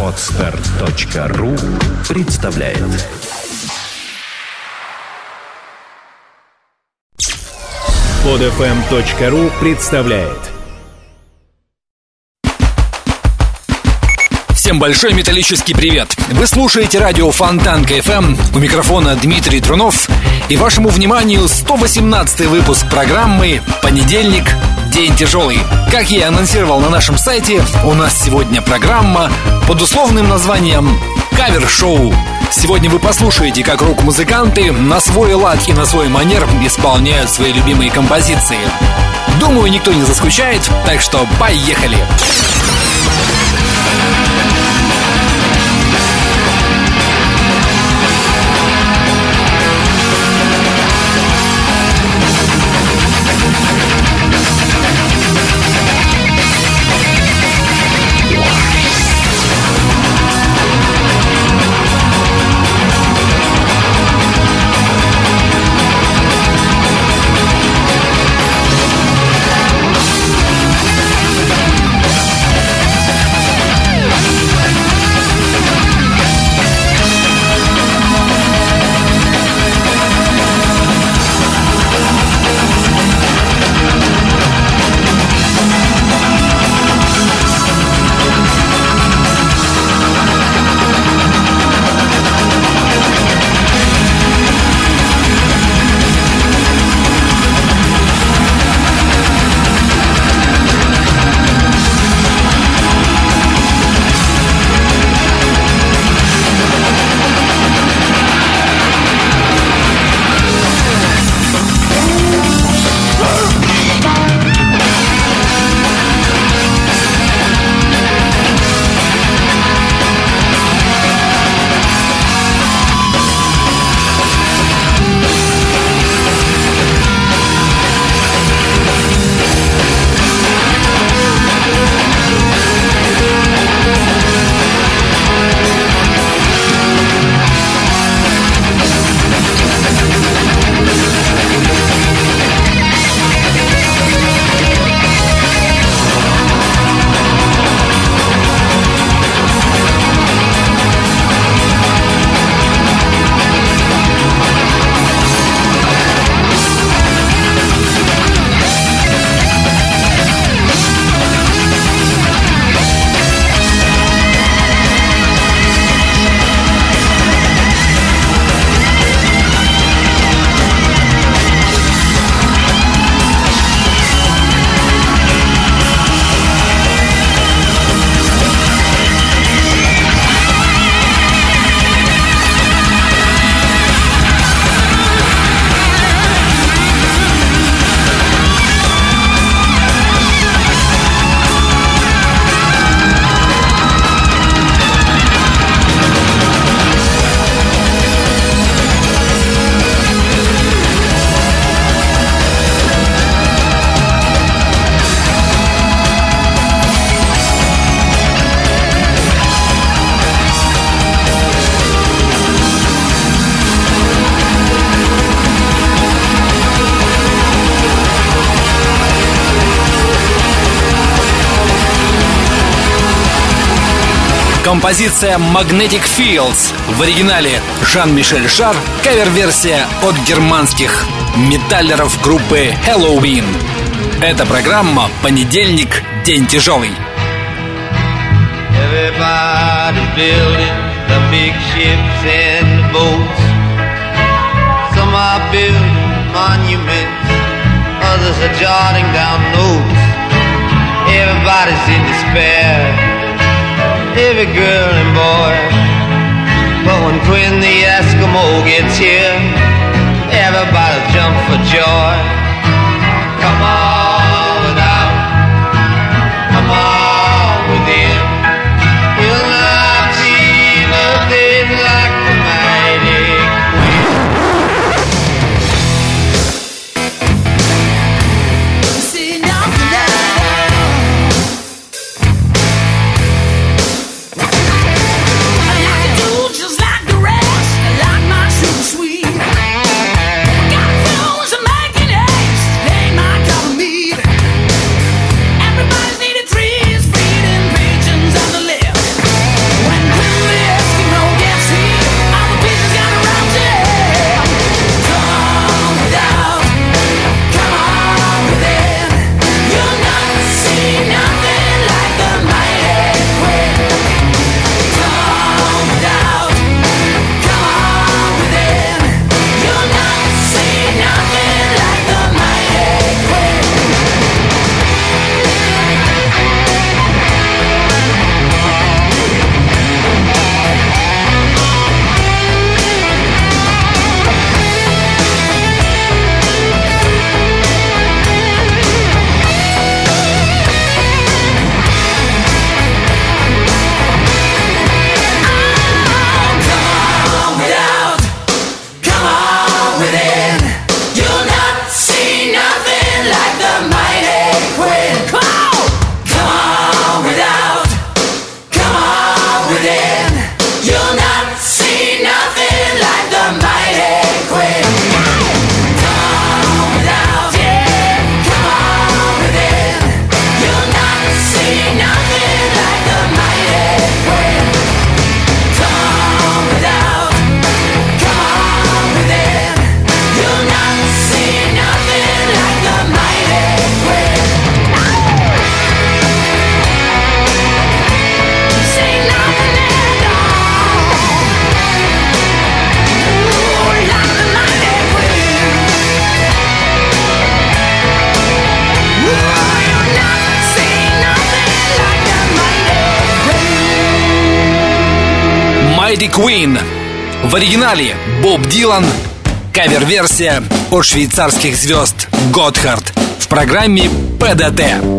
Отстар.ру представляет Подфм.ру представляет Всем большой металлический привет! Вы слушаете радио Фонтан КФМ. У микрофона Дмитрий Трунов. И вашему вниманию 118 выпуск программы «Понедельник. День тяжелый». Как я анонсировал на нашем сайте, у нас сегодня программа под условным названием «Кавер-шоу». Сегодня вы послушаете, как рок-музыканты на свой лад и на свой манер исполняют свои любимые композиции. Думаю, никто не заскучает, так что поехали! Композиция Magnetic Fields в оригинале Жан-Мишель Шар, кавер-версия от германских металлеров группы Halloween. Это программа «Понедельник. День тяжелый». Everybody's in despair. Every girl and boy. But when Quinn the Eskimo gets here, everybody jump for joy. Come on Queen. В оригинале Боб Дилан, кавер-версия от швейцарских звезд Готхард в программе ПДТ.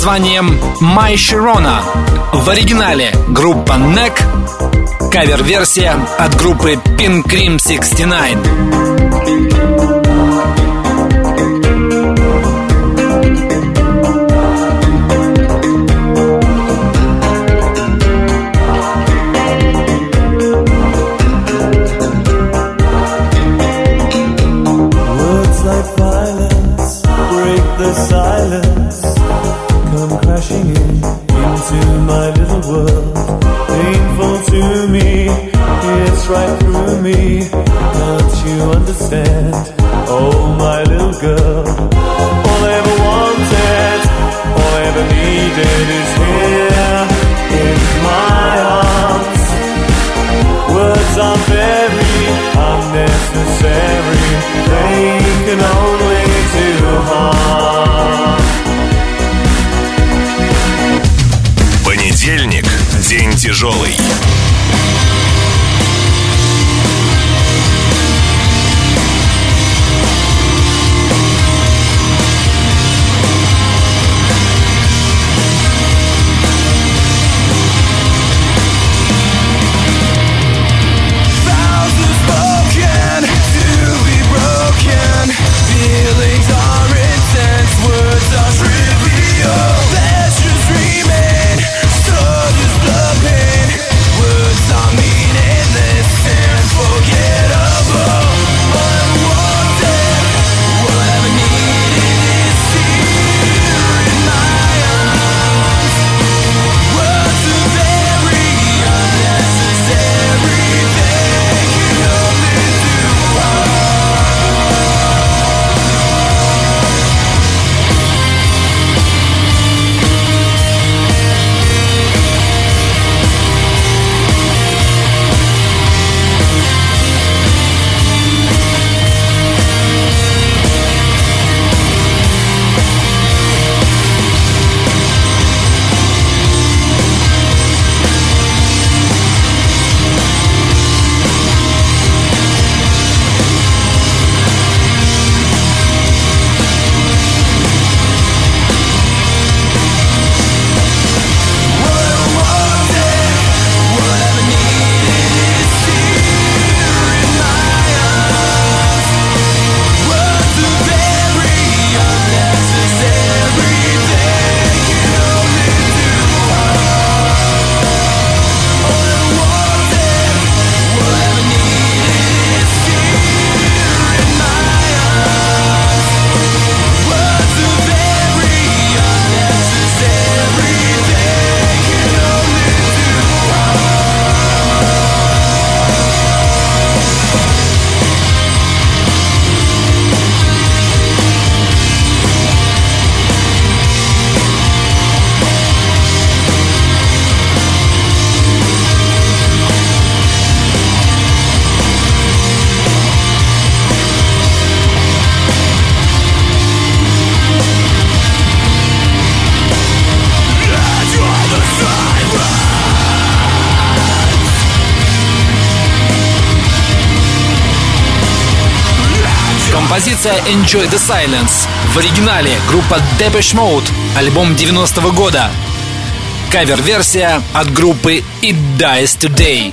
Названием My Sharona. В оригинале группа Neck, кавер-версия от группы Pink Cream 69. right through me. Don't you understand? Oh, my little girl. All I ever wanted, all I ever needed is here in my arms. Words are very unnecessary, they can only do harm. Понедельник. День тяжелый. Композиция Enjoy the Silence. В оригинале группа Depeche Mode, альбом 90 -го года. Кавер-версия от группы It Dies Today.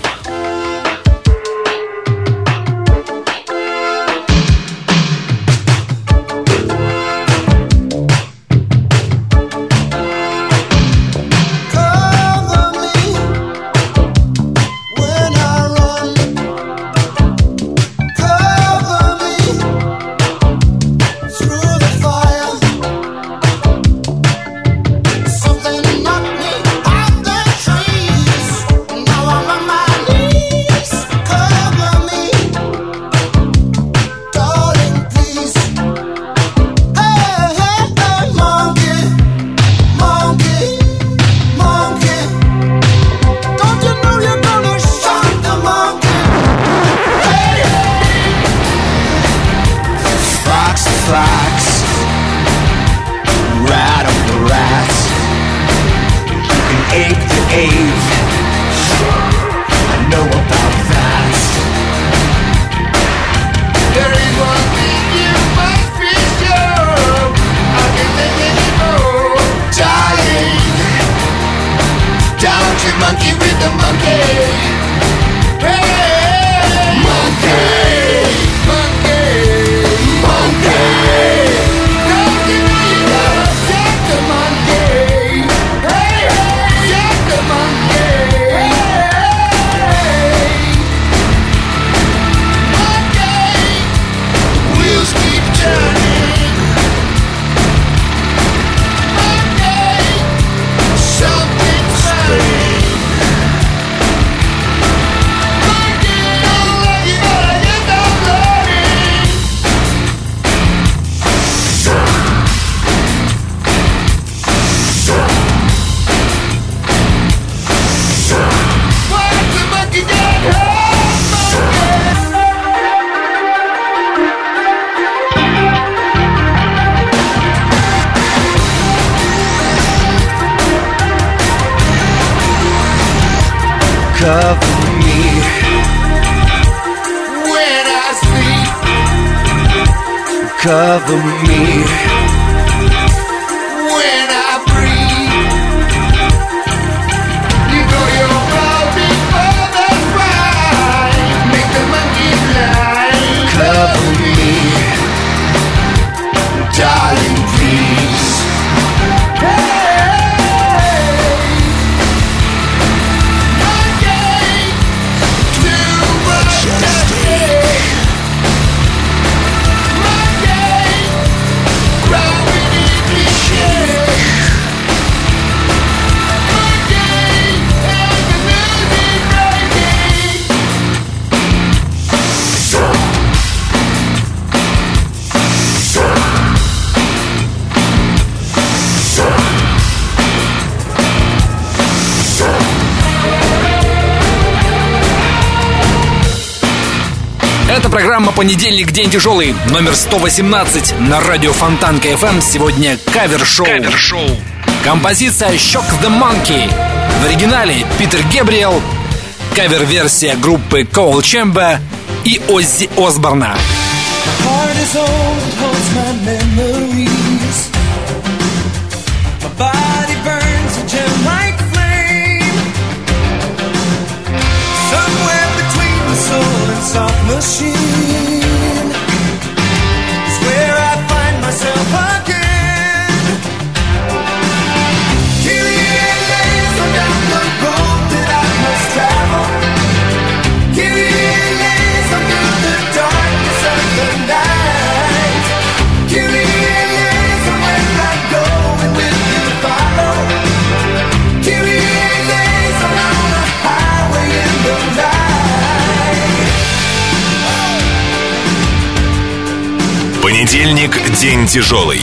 Программа «Понедельник. День тяжелый» номер 118 на радио Фонтанка FM. Сегодня кавер-шоу. Кавер-шоу. Композиция «Shock the Monkey». В оригинале Питер Гебриэл, кавер-версия группы Coal Chamber и Оззи Осборна. soft machine Понедельник – день тяжелый.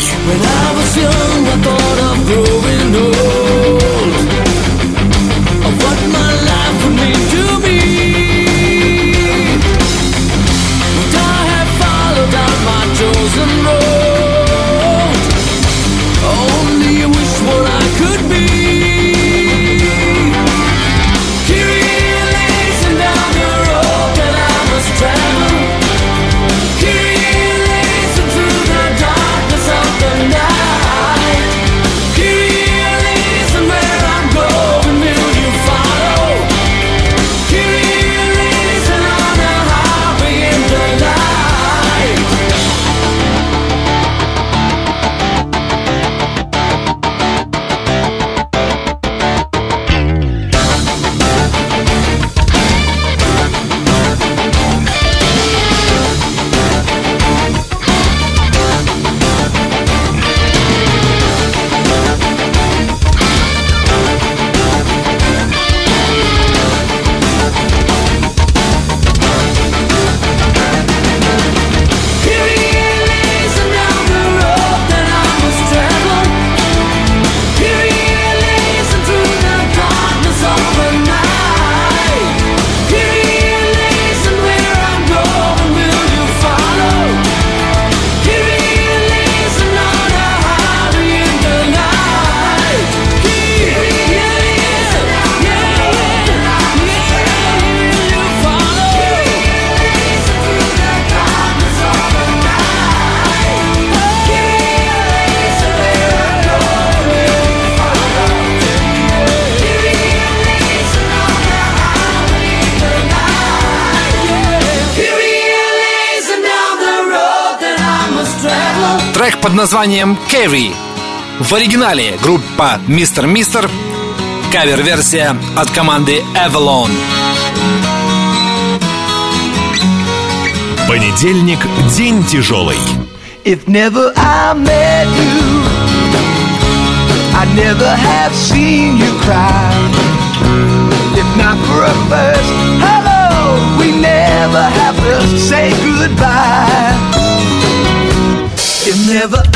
Названием «Carry». В оригинале группа «Мистер Мистер», кавер-версия от команды Avalon. Понедельник – день тяжелый. If never I met you, I never have seen you cry. If not for a first hello, we never have to say goodbye. If never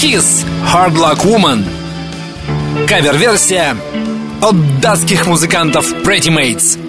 Kiss Hard Luck Woman. Кавер-версия от датских музыкантов Pretty Mates.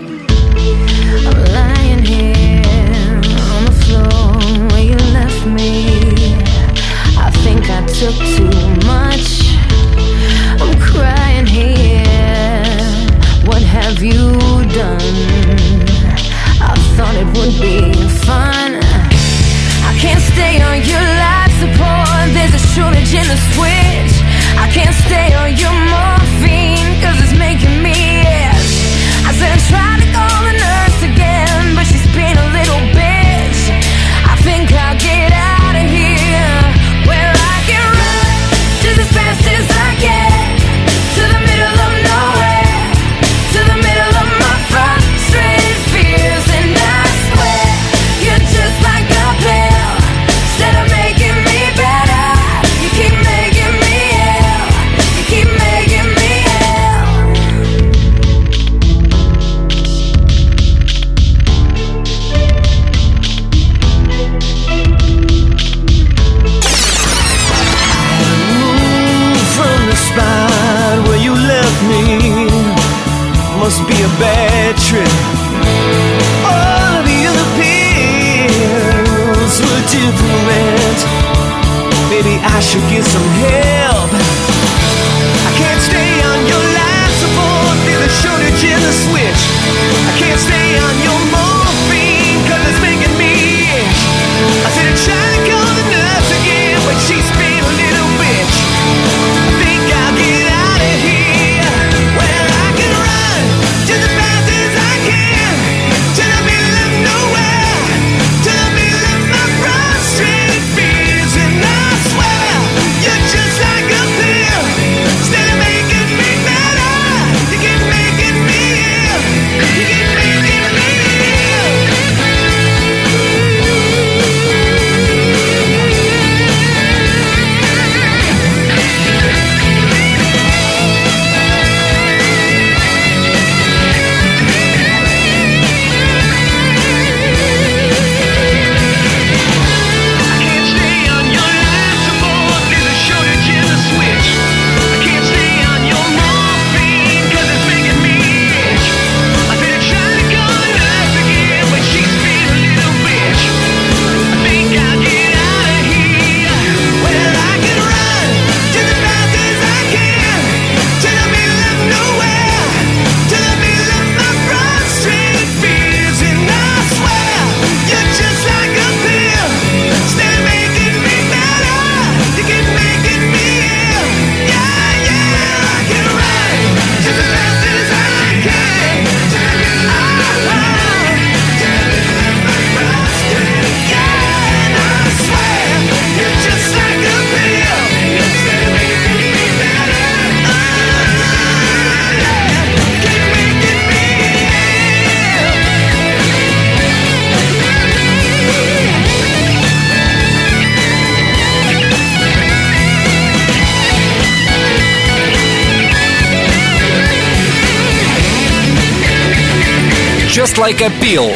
Like a Pill.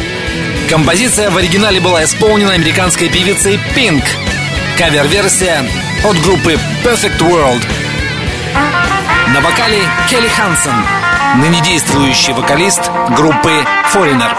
Композиция в оригинале была исполнена американской певицей Pink. Кавер-версия от группы Perfect World. На вокале Келли Хансен, ныне действующий вокалист группы Foreigner.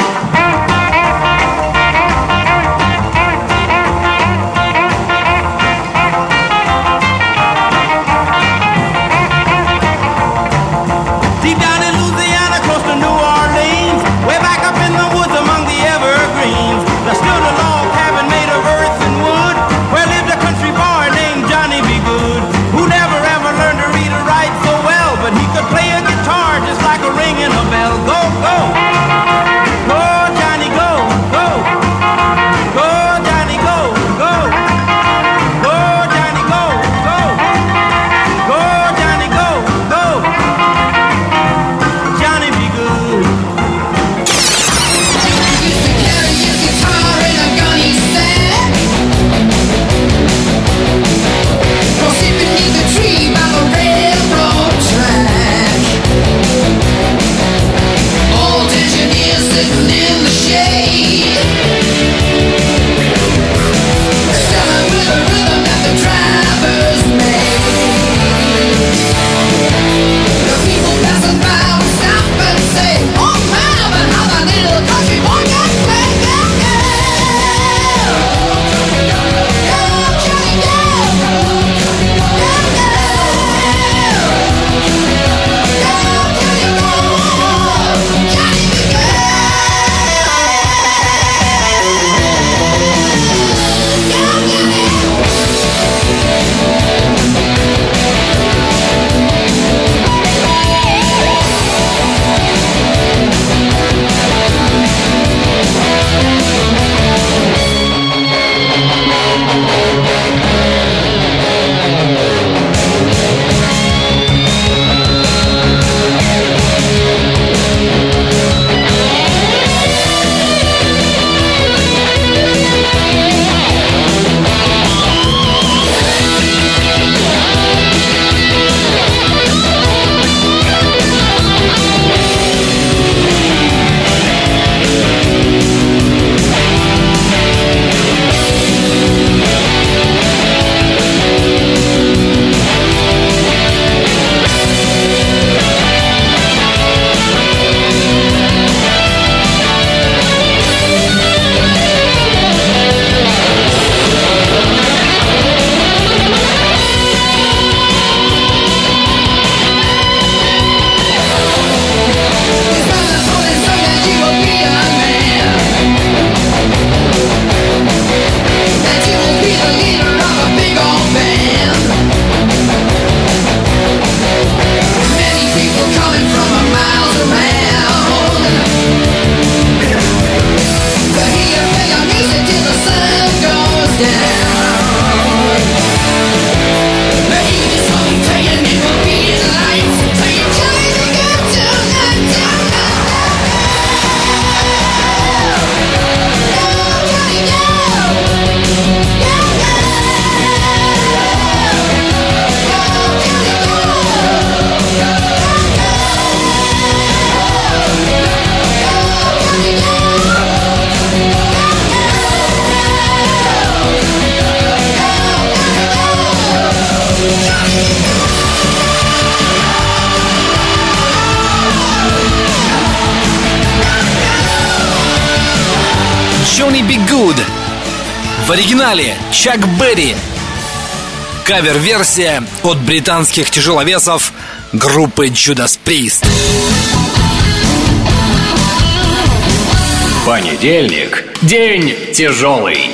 Чак Берри. Кавер-версия от британских тяжеловесов группы Judas Priest. Понедельник. День тяжелый.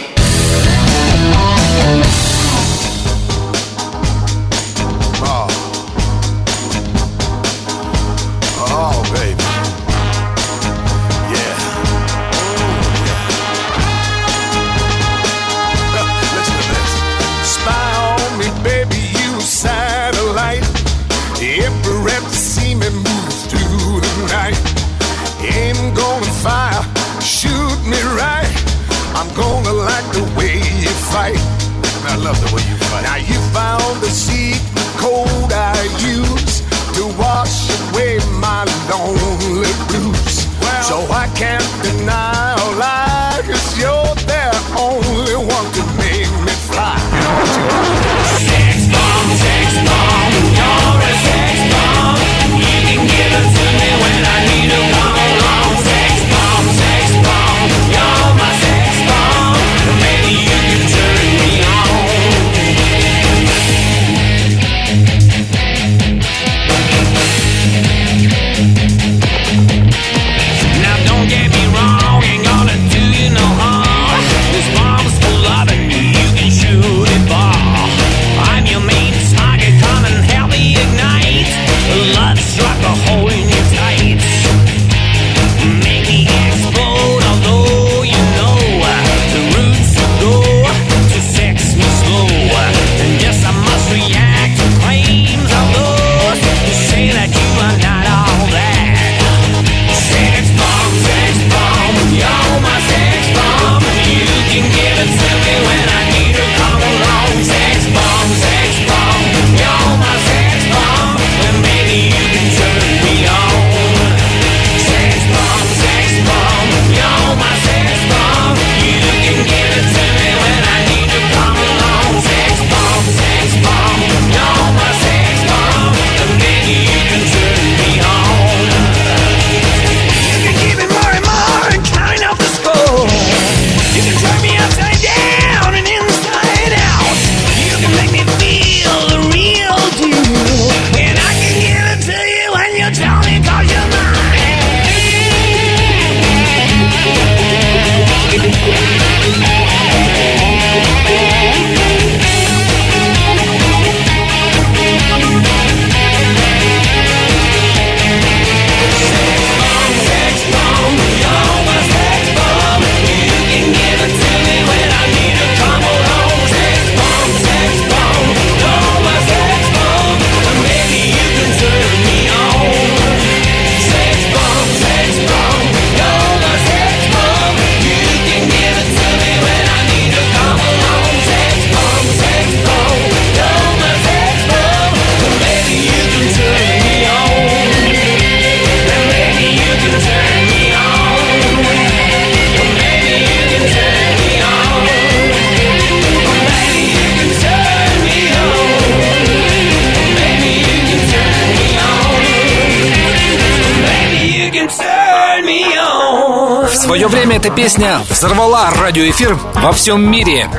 Эта песня взорвала радиоэфир во всем мире.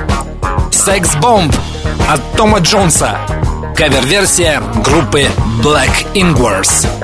Sex Bomb от Тома Джонса. Кавер-версия группы Black Ingwars.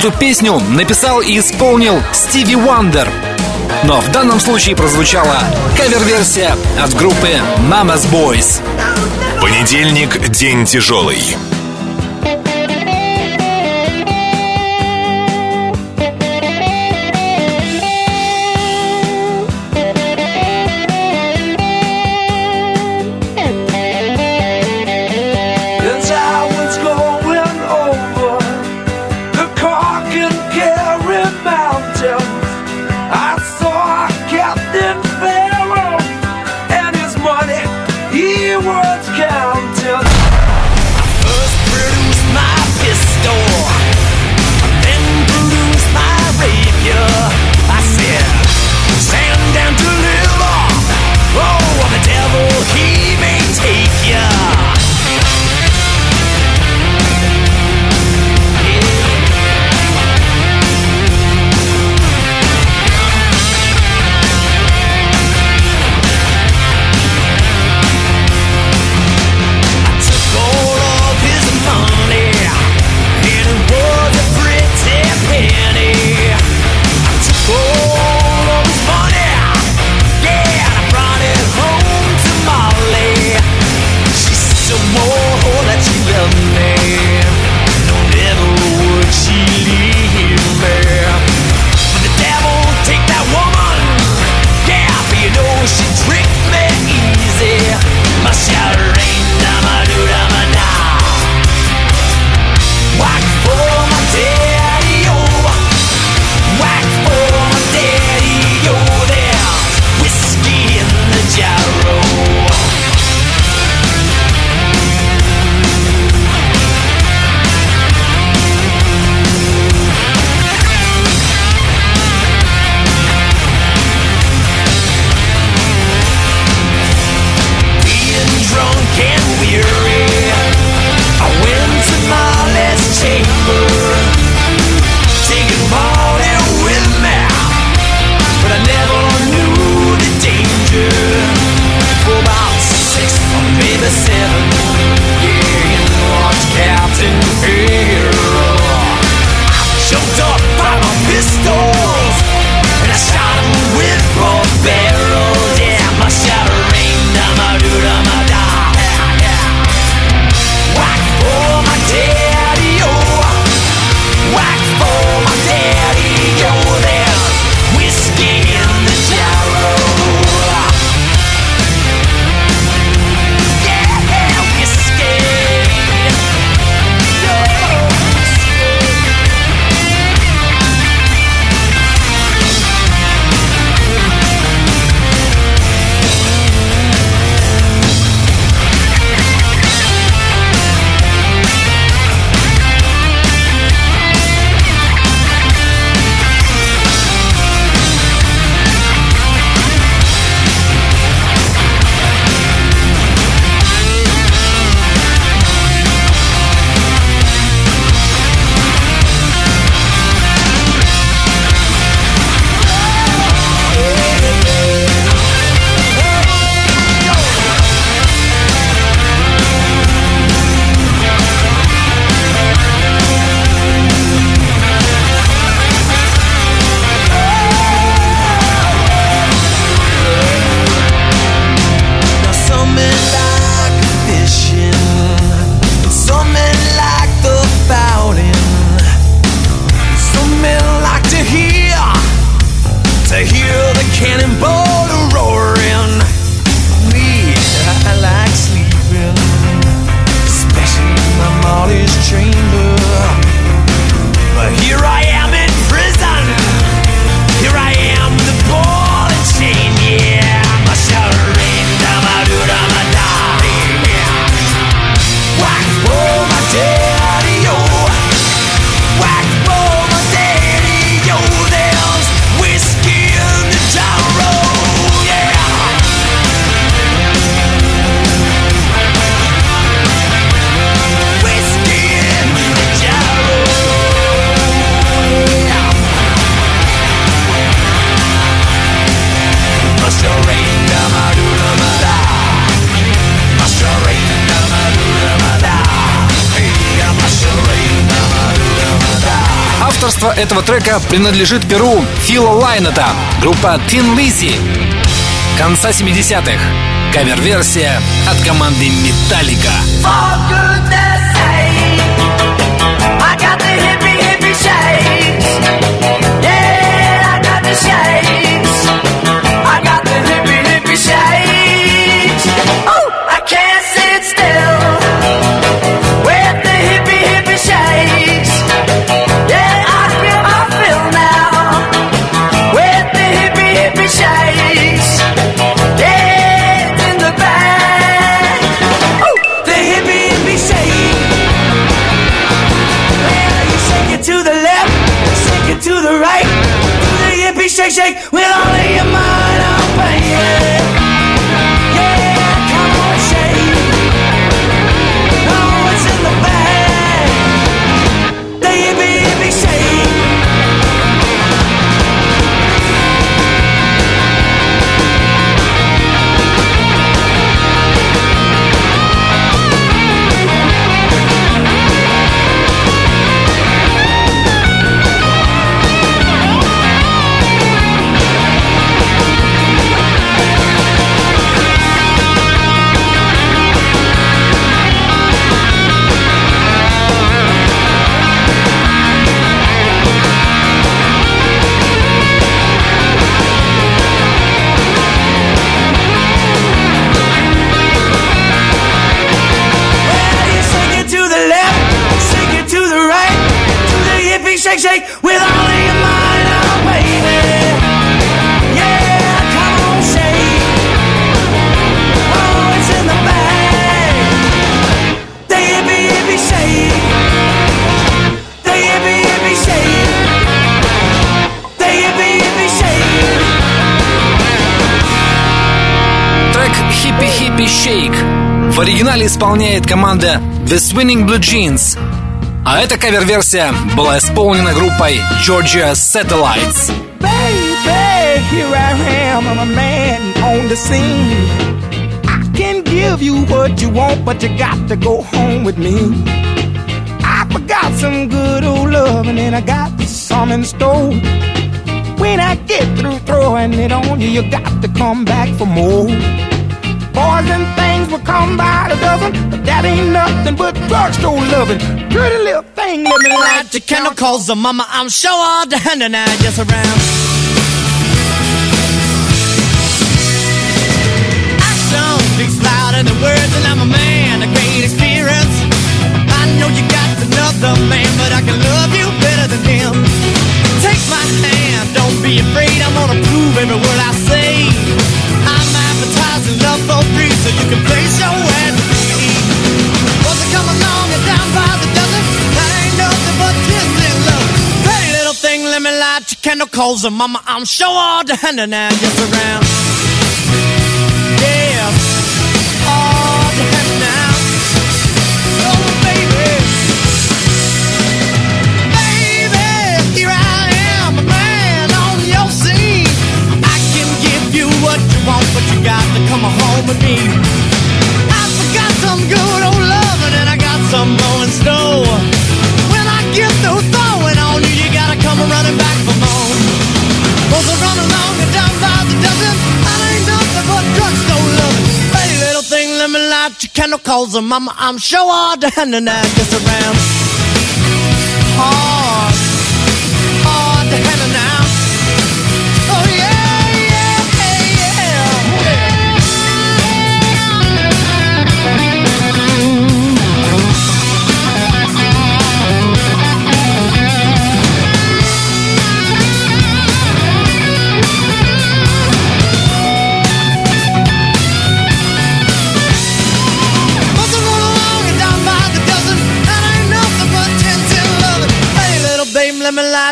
Эту песню написал и исполнил Стиви Уандер. Но в данном случае прозвучала кавер-версия от группы Mama's Boys. Понедельник – день тяжелый. Авторство этого трека принадлежит перу Фила Лайнета, группа Tin Lizzy. Конца 70-х. Кавер-версия от команды Металлика. оригинале исполняет команда The Swinging Blue Jeans – А эта кавер-версия была исполнена группой Georgia Satellites. Baby, here I am, I'm a man on the scene. I can give you what you want, but you got to go home with me. I forgot some good old love, and then I got some in store. When I get through throwing it on you, you got to come back for more. Boys and things will come by the dozen, but that ain't nothing but drugstore loving. Pretty little thing, let me light your candle, cause the uh, mama, I'm sure all the hand and I just around. Action speaks louder than words, your candle, cause mama, I'm sure all the hand and now just around. Yeah, all the hand now. Oh, baby. Baby, here I am, a man on your scene. I can give you what you want, but you got to come home with me. calls her mama. I'm sure all down and I kiss around.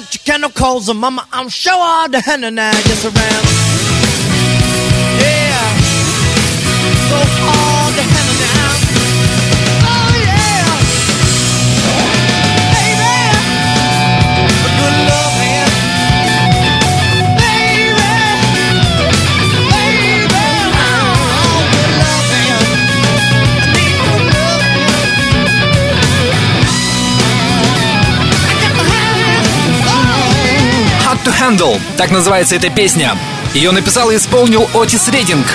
got your chemicals, and mama, I'm sure all the henna now, yes, around. Yeah. So, hard. Candle. Так называется эта песня. Ее написал и исполнил Отис Рейдинг.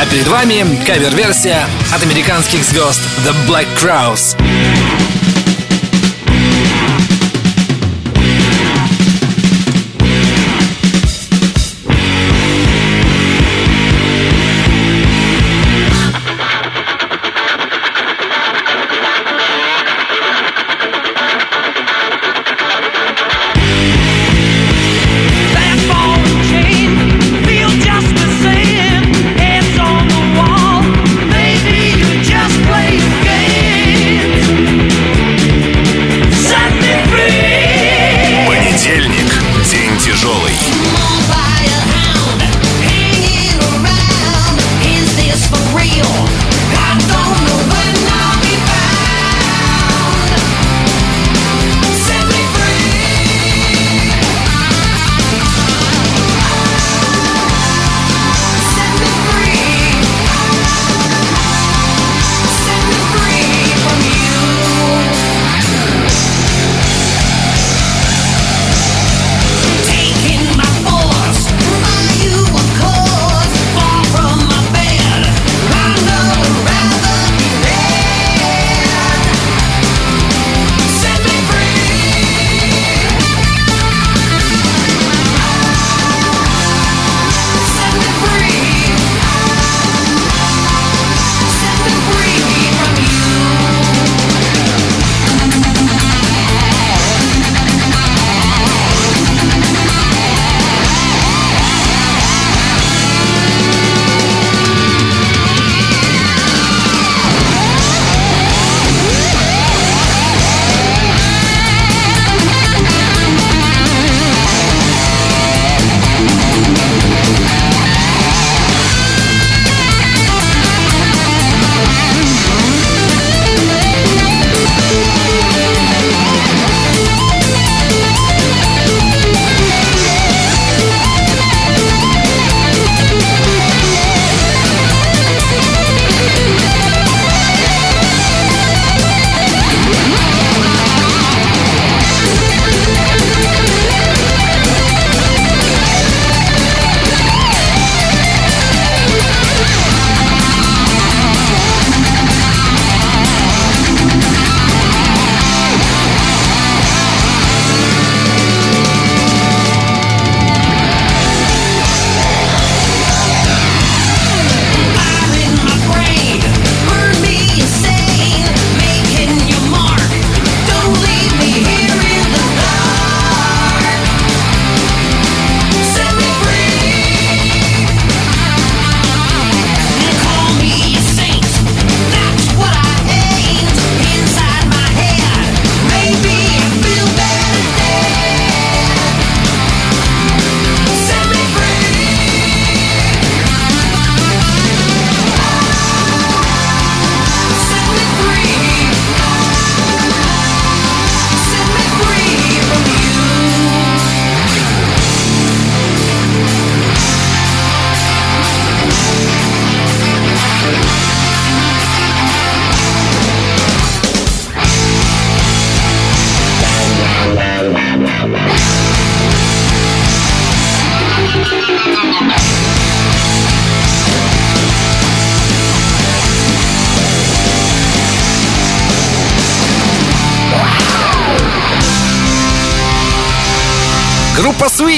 А перед вами кавер-версия от американских звезд The Black Crowes.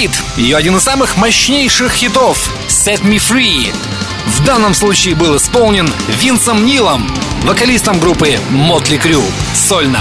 Sweet, ее один из самых мощнейших хитов «Set Me Free» в данном случае был исполнен Винсом Нилом, вокалистом группы Motley Crue, сольно.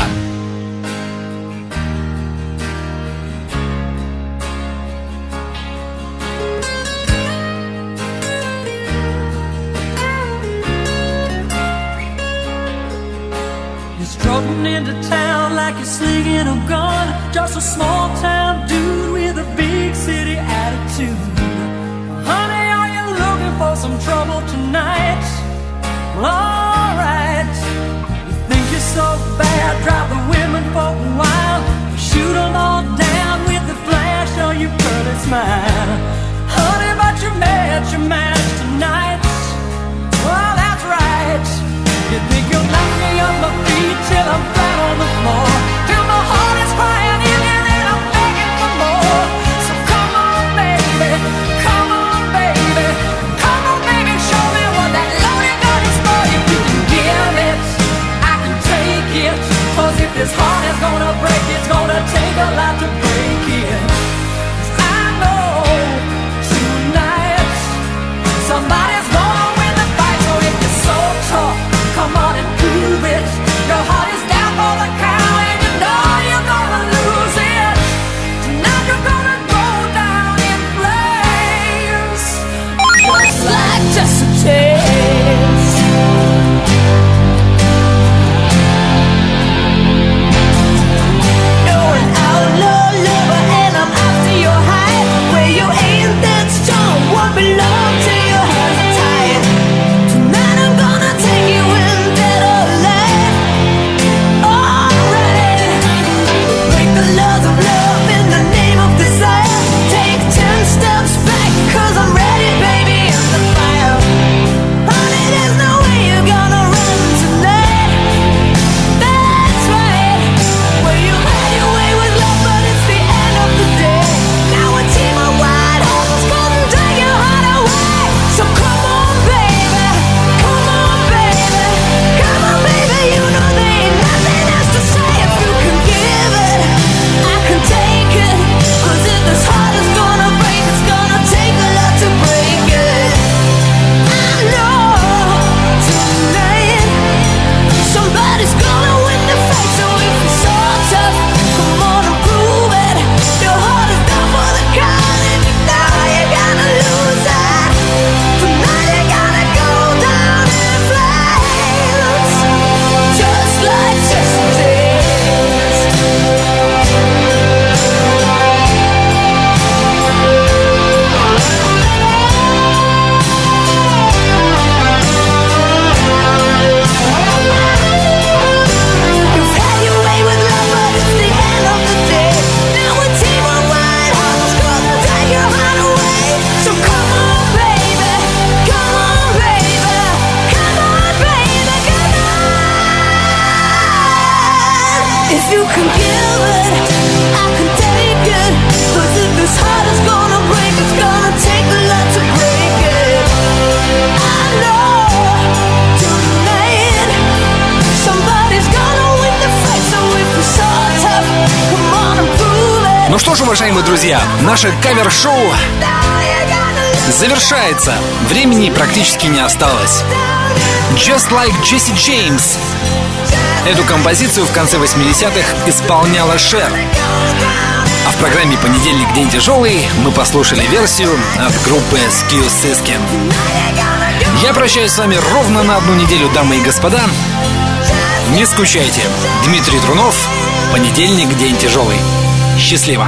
Наше кавер-шоу завершается. Времени практически не осталось. Just Like Jesse James. Эту композицию в конце 80-х исполняла Шер. А в программе «Понедельник. День тяжелый» мы послушали версию от группы Skill Siskin. Я прощаюсь с вами ровно на одну неделю, дамы и господа. Не скучайте. Дмитрий Трунов. Понедельник. День тяжелый. Счастливо.